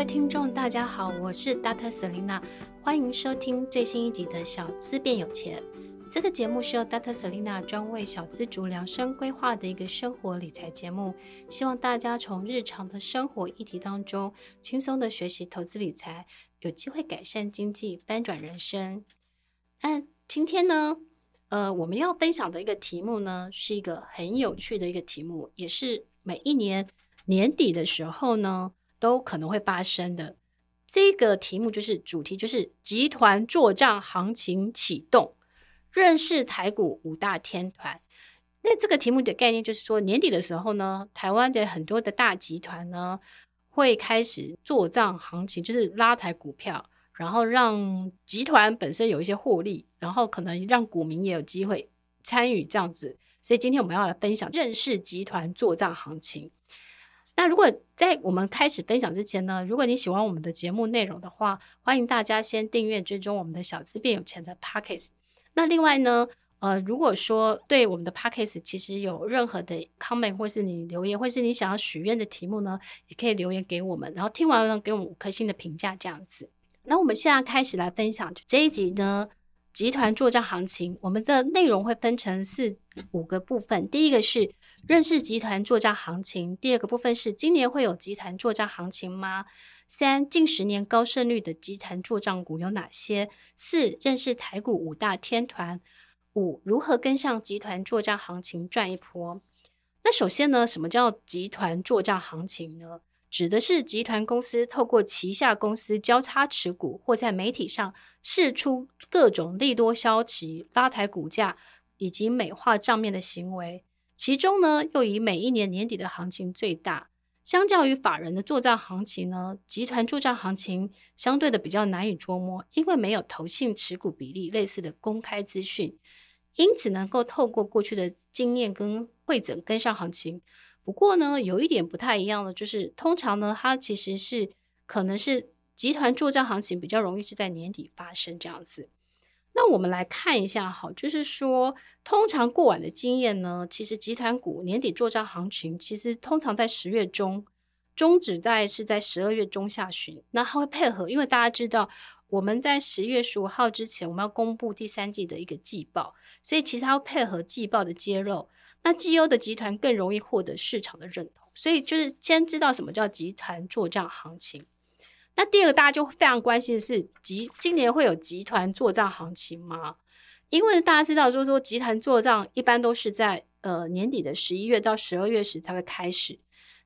位听众，大家好，我是 Dr. Selina，欢迎收听最新一集的《小资变有钱》。这个节目是由 Dr. Selina 专为小资族量身规划的一个生活理财节目，希望大家从日常的生活议题当中轻松的学习投资理财，有机会改善经济，翻转人生。那今天呢，呃，我们要分享的一个题目呢，是一个很有趣的一个题目，也是每一年年底的时候呢。都可能会发生的这个题目就是主题，就是集团作帐行情启动，认识台股五大天团。那这个题目的概念就是说，年底的时候呢，台湾的很多的大集团呢会开始做账行情，就是拉抬股票，然后让集团本身有一些获利，然后可能让股民也有机会参与这样子。所以今天我们要来分享认识集团做账行情。那如果在我们开始分享之前呢，如果你喜欢我们的节目内容的话，欢迎大家先订阅追踪我们的小资变有钱的 Podcast。那另外呢，呃，如果说对我们的 Podcast 其实有任何的 comment 或是你留言，或是你想要许愿的题目呢，也可以留言给我们，然后听完了给我们五颗星的评价这样子。那我们现在开始来分享这一集呢，集团作战行情，我们的内容会分成四五个部分，第一个是。认识集团作账行情。第二个部分是今年会有集团作账行情吗？三、近十年高胜率的集团作账股有哪些？四、认识台股五大天团。五、如何跟上集团作账行情赚一波？那首先呢，什么叫集团作账行情呢？指的是集团公司透过旗下公司交叉持股，或在媒体上释出各种利多消息，拉抬股价以及美化账面的行为。其中呢，又以每一年年底的行情最大。相较于法人的作帐行情呢，集团作帐行情相对的比较难以捉摸，因为没有投信持股比例类似的公开资讯，因此能够透过过去的经验跟汇整跟上行情。不过呢，有一点不太一样的就是，通常呢，它其实是可能是集团作帐行情比较容易是在年底发生这样子。那我们来看一下，哈，就是说，通常过往的经验呢，其实集团股年底做账行情，其实通常在十月中，终止在是在十二月中下旬。那它会配合，因为大家知道，我们在十月十五号之前，我们要公布第三季的一个季报，所以其实它会配合季报的揭露。那绩优的集团更容易获得市场的认同，所以就是先知道什么叫集团做账行情。那第二个大家就非常关心的是集今年会有集团做账行情吗？因为大家知道，就是说集团做账一般都是在呃年底的十一月到十二月时才会开始，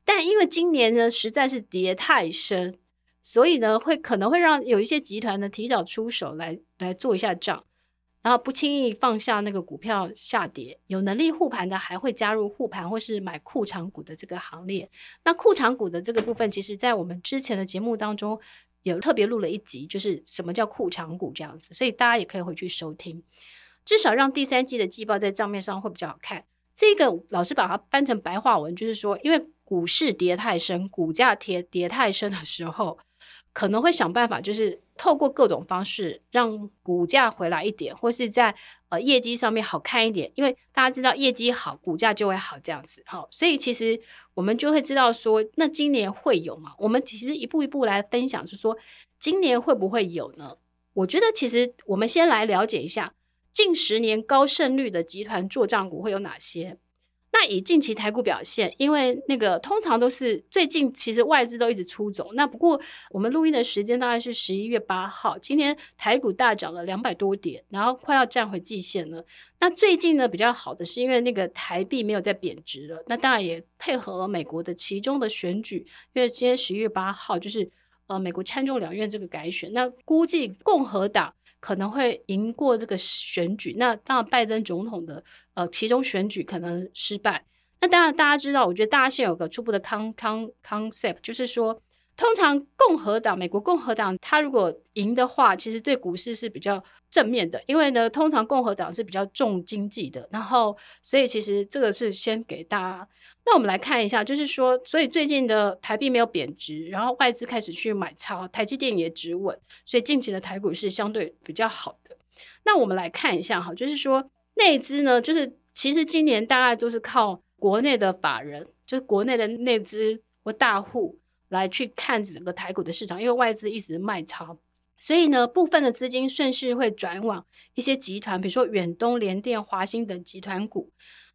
但因为今年呢实在是跌太深，所以呢会可能会让有一些集团呢提早出手来来做一下账。然后不轻易放下那个股票下跌，有能力护盘的还会加入护盘或是买库长股的这个行列。那库长股的这个部分，其实在我们之前的节目当中有特别录了一集，就是什么叫库长股这样子，所以大家也可以回去收听，至少让第三季的季报在账面上会比较好看。这个老师把它翻成白话文，就是说，因为股市跌太深，股价跌跌太深的时候，可能会想办法，就是透过各种方式让股价回来一点，或是在呃业绩上面好看一点。因为大家知道业绩好，股价就会好这样子。好，所以其实我们就会知道说，那今年会有吗？我们其实一步一步来分享，是说今年会不会有呢？我觉得其实我们先来了解一下近十年高胜率的集团做账股会有哪些。那以近期台股表现，因为那个通常都是最近其实外资都一直出走。那不过我们录音的时间大概是十一月八号，今天台股大涨了两百多点，然后快要站回季线了。那最近呢比较好的是因为那个台币没有再贬值了，那当然也配合了美国的其中的选举，因为今天十一月八号就是呃美国参众两院这个改选，那估计共和党。可能会赢过这个选举，那当然拜登总统的呃其中选举可能失败。那当然大家知道，我觉得大家现在有个初步的 con con concept，就是说，通常共和党美国共和党他如果赢的话，其实对股市是比较正面的，因为呢，通常共和党是比较重经济的，然后所以其实这个是先给大家。那我们来看一下，就是说，所以最近的台币没有贬值，然后外资开始去买超，台积电也止稳，所以近期的台股是相对比较好的。那我们来看一下哈，就是说内资呢，就是其实今年大概都是靠国内的法人，就是国内的内资或大户来去看整个台股的市场，因为外资一直卖超，所以呢，部分的资金顺势会转往一些集团，比如说远东、联电、华兴等集团股，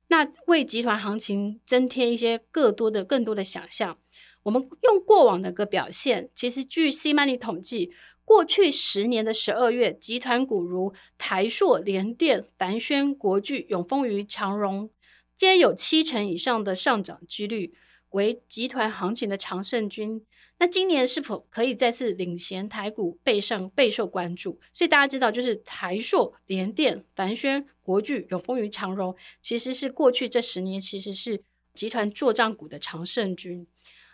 那为集团行情增添一些更多的、更多的想象。我们用过往的个表现，其实据 C Money 统计，过去十年的十二月，集团股如台硕、联电、凡轩、国巨、永丰余、长荣，皆有七成以上的上涨几率，为集团行情的常胜军。那今年是否可以再次领衔台股备上备受关注？所以大家知道，就是台硕、联电、凡轩、国巨、永丰余、长荣，其实是过去这十年其实是集团作帐股的常胜军。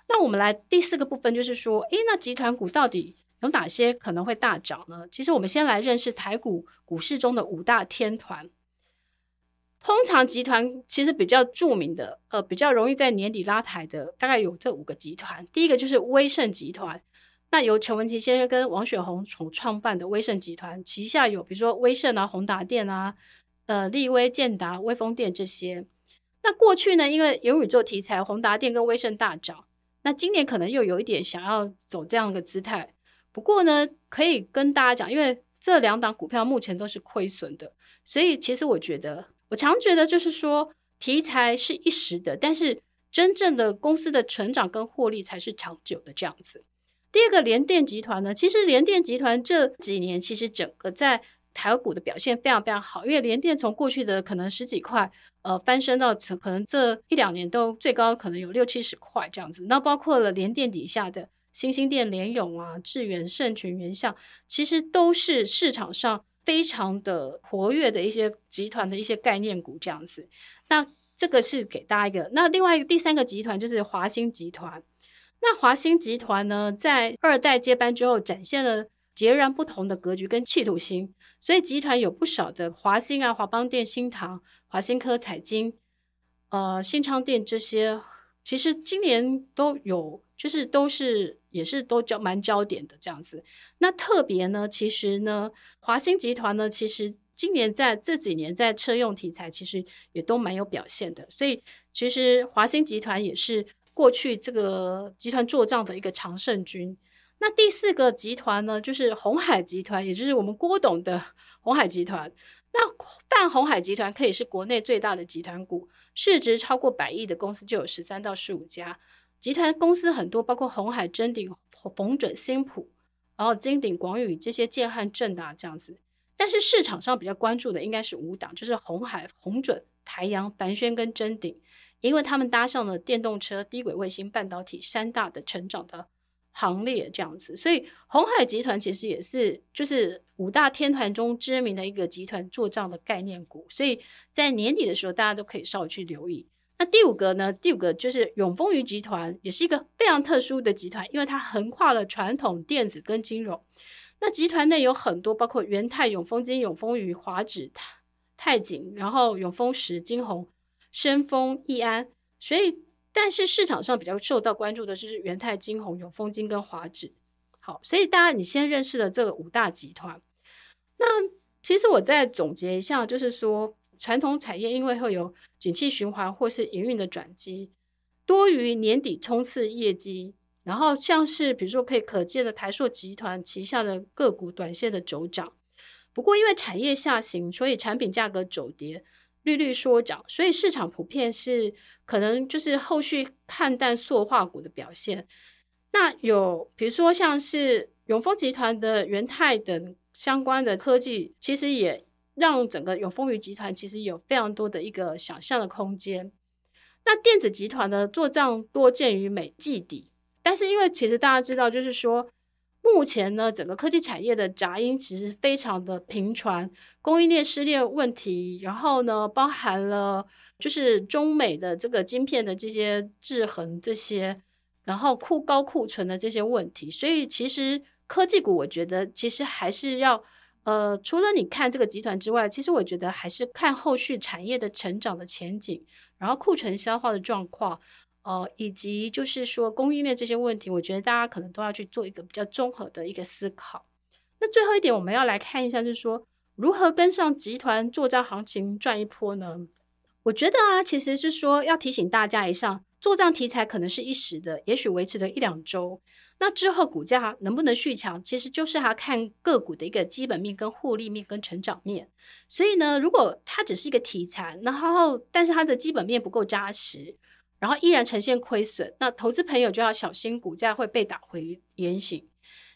那我们来第四个部分，就是说，诶，那集团股到底有哪些可能会大涨呢？其实我们先来认识台股股市中的五大天团。通常集团其实比较著名的，呃，比较容易在年底拉抬的，大概有这五个集团。第一个就是威盛集团，那由陈文琪先生跟王雪红所创办的威盛集团，旗下有比如说威盛啊、宏达电啊、呃、立威、建达、威风电这些。那过去呢，因为元宇宙题材，宏达电跟威盛大涨。那今年可能又有一点想要走这样的姿态，不过呢，可以跟大家讲，因为这两档股票目前都是亏损的，所以其实我觉得，我常觉得就是说，题材是一时的，但是真正的公司的成长跟获利才是长久的这样子。第二个联电集团呢，其实联电集团这几年其实整个在台股的表现非常非常好，因为联电从过去的可能十几块。呃，翻身到可能这一两年都最高可能有六七十块这样子，那包括了联电底下的新兴电、联咏啊、智原、盛群、元象，其实都是市场上非常的活跃的一些集团的一些概念股这样子。那这个是给大家一个，那另外一个第三个集团就是华兴集团。那华兴集团呢，在二代接班之后，展现了截然不同的格局跟企图心，所以集团有不少的华兴啊、华邦电、新唐。华新科、彩晶、呃、新昌电这些，其实今年都有，就是都是也是都焦蛮焦点的这样子。那特别呢，其实呢，华兴集团呢，其实今年在这几年在车用题材，其实也都蛮有表现的。所以其实华兴集团也是过去这个集团做账的一个常胜军。那第四个集团呢，就是鸿海集团，也就是我们郭董的 鸿海集团。那泛鸿海集团可以是国内最大的集团股，市值超过百亿的公司就有十三到十五家。集团公司很多，包括红海、臻鼎、鸿准、新普，然后金鼎、广宇这些建汉、正达这样子。但是市场上比较关注的应该是五档，就是红海、红准、台阳、凡轩跟臻鼎，因为他们搭上了电动车、低轨卫星、半导体三大的成长的行列这样子，所以红海集团其实也是就是五大天团中知名的一个集团做账的概念股，所以在年底的时候，大家都可以稍微去留意。那第五个呢？第五个就是永丰余集团，也是一个非常特殊的集团，因为它横跨了传统电子跟金融。那集团内有很多，包括元泰、永丰金、永丰余、华指、泰泰景，然后永丰石、金鸿、深丰、易安，所以。但是市场上比较受到关注的就是元泰、金鸿、永丰金跟华指。好，所以大家你先认识了这个五大集团。那其实我再总结一下，就是说传统产业因为会有景气循环或是营运的转机，多于年底冲刺业绩。然后像是比如说可以可见的台硕集团旗下的个股短线的走涨。不过因为产业下行，所以产品价格走跌。利率说涨，所以市场普遍是可能就是后续看淡塑化股的表现。那有比如说像是永丰集团的元泰等相关的科技，其实也让整个永丰余集团其实有非常多的一个想象的空间。那电子集团的做账多见于美季底，但是因为其实大家知道，就是说。目前呢，整个科技产业的杂音其实非常的频传，供应链失裂问题，然后呢，包含了就是中美的这个晶片的这些制衡这些，然后库高库存的这些问题，所以其实科技股，我觉得其实还是要，呃，除了你看这个集团之外，其实我觉得还是看后续产业的成长的前景，然后库存消化的状况。呃，以及就是说供应链这些问题，我觉得大家可能都要去做一个比较综合的一个思考。那最后一点，我们要来看一下，就是说如何跟上集团作帐行情赚一波呢？我觉得啊，其实是说要提醒大家一下，做账题材可能是一时的，也许维持了一两周。那之后股价能不能续强，其实就是它看个股的一个基本面、跟获利面、跟成长面。所以呢，如果它只是一个题材，然后但是它的基本面不够扎实，然后依然呈现亏损，那投资朋友就要小心股价会被打回原形。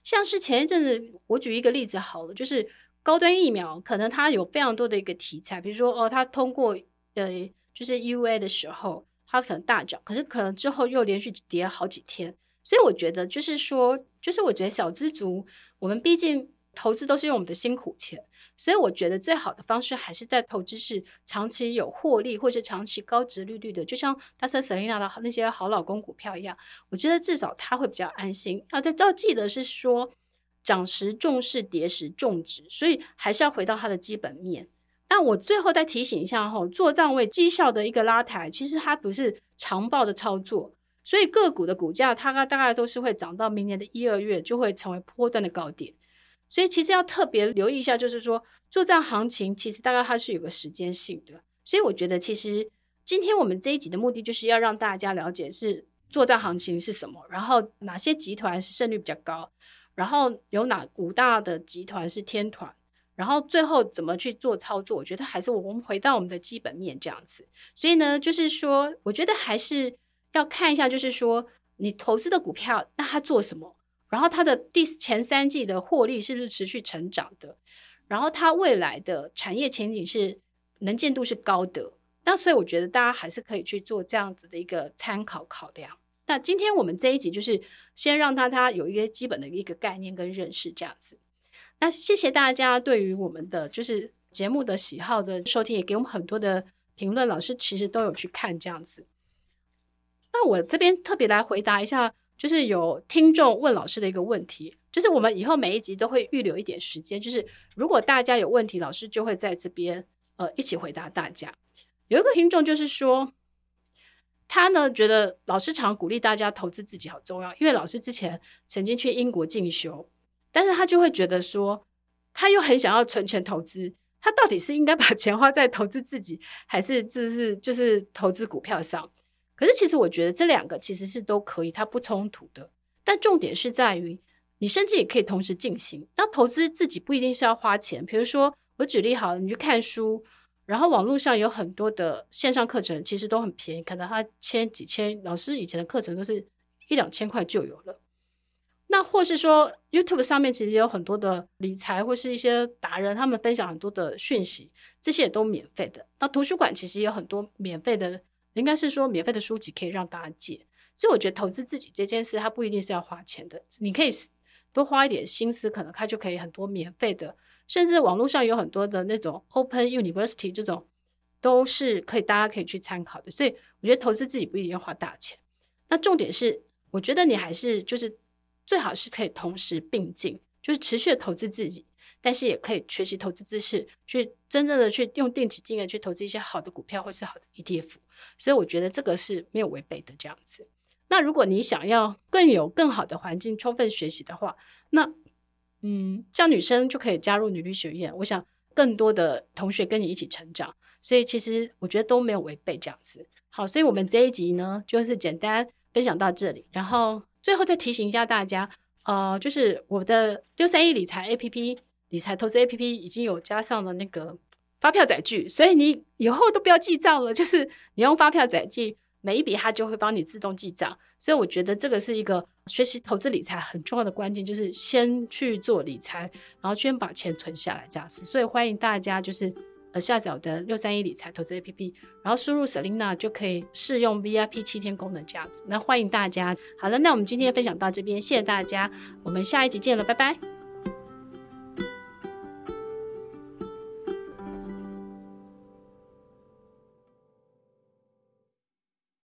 像是前一阵子，我举一个例子好了，就是高端疫苗，可能它有非常多的一个题材，比如说哦，它通过呃就是 U A 的时候，它可能大涨，可是可能之后又连续跌好几天。所以我觉得，就是说，就是我觉得小资族，我们毕竟投资都是用我们的辛苦钱，所以我觉得最好的方式还是在投资是长期有获利，或者长期高殖利率的，就像大特瑟琳娜的那些好老公股票一样。我觉得至少他会比较安心。啊，这要记得是说，涨时重视，跌时重质，所以还是要回到它的基本面。那我最后再提醒一下哈，做账位绩效的一个拉抬，其实它不是长报的操作。所以个股的股价，它大概都是会涨到明年的一二月，就会成为波段的高点。所以其实要特别留意一下，就是说做账行情，其实大概它是有个时间性的。所以我觉得，其实今天我们这一集的目的，就是要让大家了解是做账行情是什么，然后哪些集团是胜率比较高，然后有哪五大的集团是天团，然后最后怎么去做操作。我觉得还是我们回到我们的基本面这样子。所以呢，就是说，我觉得还是。要看一下，就是说你投资的股票，那它做什么？然后它的第前三季的获利是不是持续成长的？然后它未来的产业前景是能见度是高的。那所以我觉得大家还是可以去做这样子的一个参考考量。那今天我们这一集就是先让大家有一个基本的一个概念跟认识这样子。那谢谢大家对于我们的就是节目的喜好的收听，也给我们很多的评论，老师其实都有去看这样子。那我这边特别来回答一下，就是有听众问老师的一个问题，就是我们以后每一集都会预留一点时间，就是如果大家有问题，老师就会在这边呃一起回答大家。有一个听众就是说，他呢觉得老师常鼓励大家投资自己好重要，因为老师之前曾经去英国进修，但是他就会觉得说，他又很想要存钱投资，他到底是应该把钱花在投资自己，还是就是就是投资股票上？可是，其实我觉得这两个其实是都可以，它不冲突的。但重点是在于，你甚至也可以同时进行。那投资自己不一定是要花钱，比如说我举例好了，你去看书，然后网络上有很多的线上课程，其实都很便宜，可能他千几千，老师以前的课程都是一两千块就有了。那或是说 YouTube 上面其实有很多的理财或是一些达人，他们分享很多的讯息，这些也都免费的。那图书馆其实也有很多免费的。应该是说，免费的书籍可以让大家借，所以我觉得投资自己这件事，它不一定是要花钱的。你可以多花一点心思，可能它就可以很多免费的，甚至网络上有很多的那种 Open University 这种，都是可以大家可以去参考的。所以我觉得投资自己不一定要花大钱。那重点是，我觉得你还是就是最好是可以同时并进，就是持续的投资自己。但是也可以学习投资知识，去真正的去用定期金额去投资一些好的股票或是好的 ETF，所以我觉得这个是没有违背的这样子。那如果你想要更有更好的环境，充分学习的话，那嗯，像女生就可以加入女律学院，我想更多的同学跟你一起成长，所以其实我觉得都没有违背这样子。好，所以我们这一集呢，就是简单分享到这里，然后最后再提醒一下大家，呃，就是我的六三一理财 APP。理财投资 APP 已经有加上了那个发票载具，所以你以后都不要记账了，就是你用发票载具，每一笔它就会帮你自动记账。所以我觉得这个是一个学习投资理财很重要的关键，就是先去做理财，然后先把钱存下来这样子。所以欢迎大家就是呃下载我的六三一理财投资 APP，然后输入 Selina 就可以试用 VIP 七天功能这样子。那欢迎大家，好了，那我们今天分享到这边，谢谢大家，我们下一集见了，拜拜。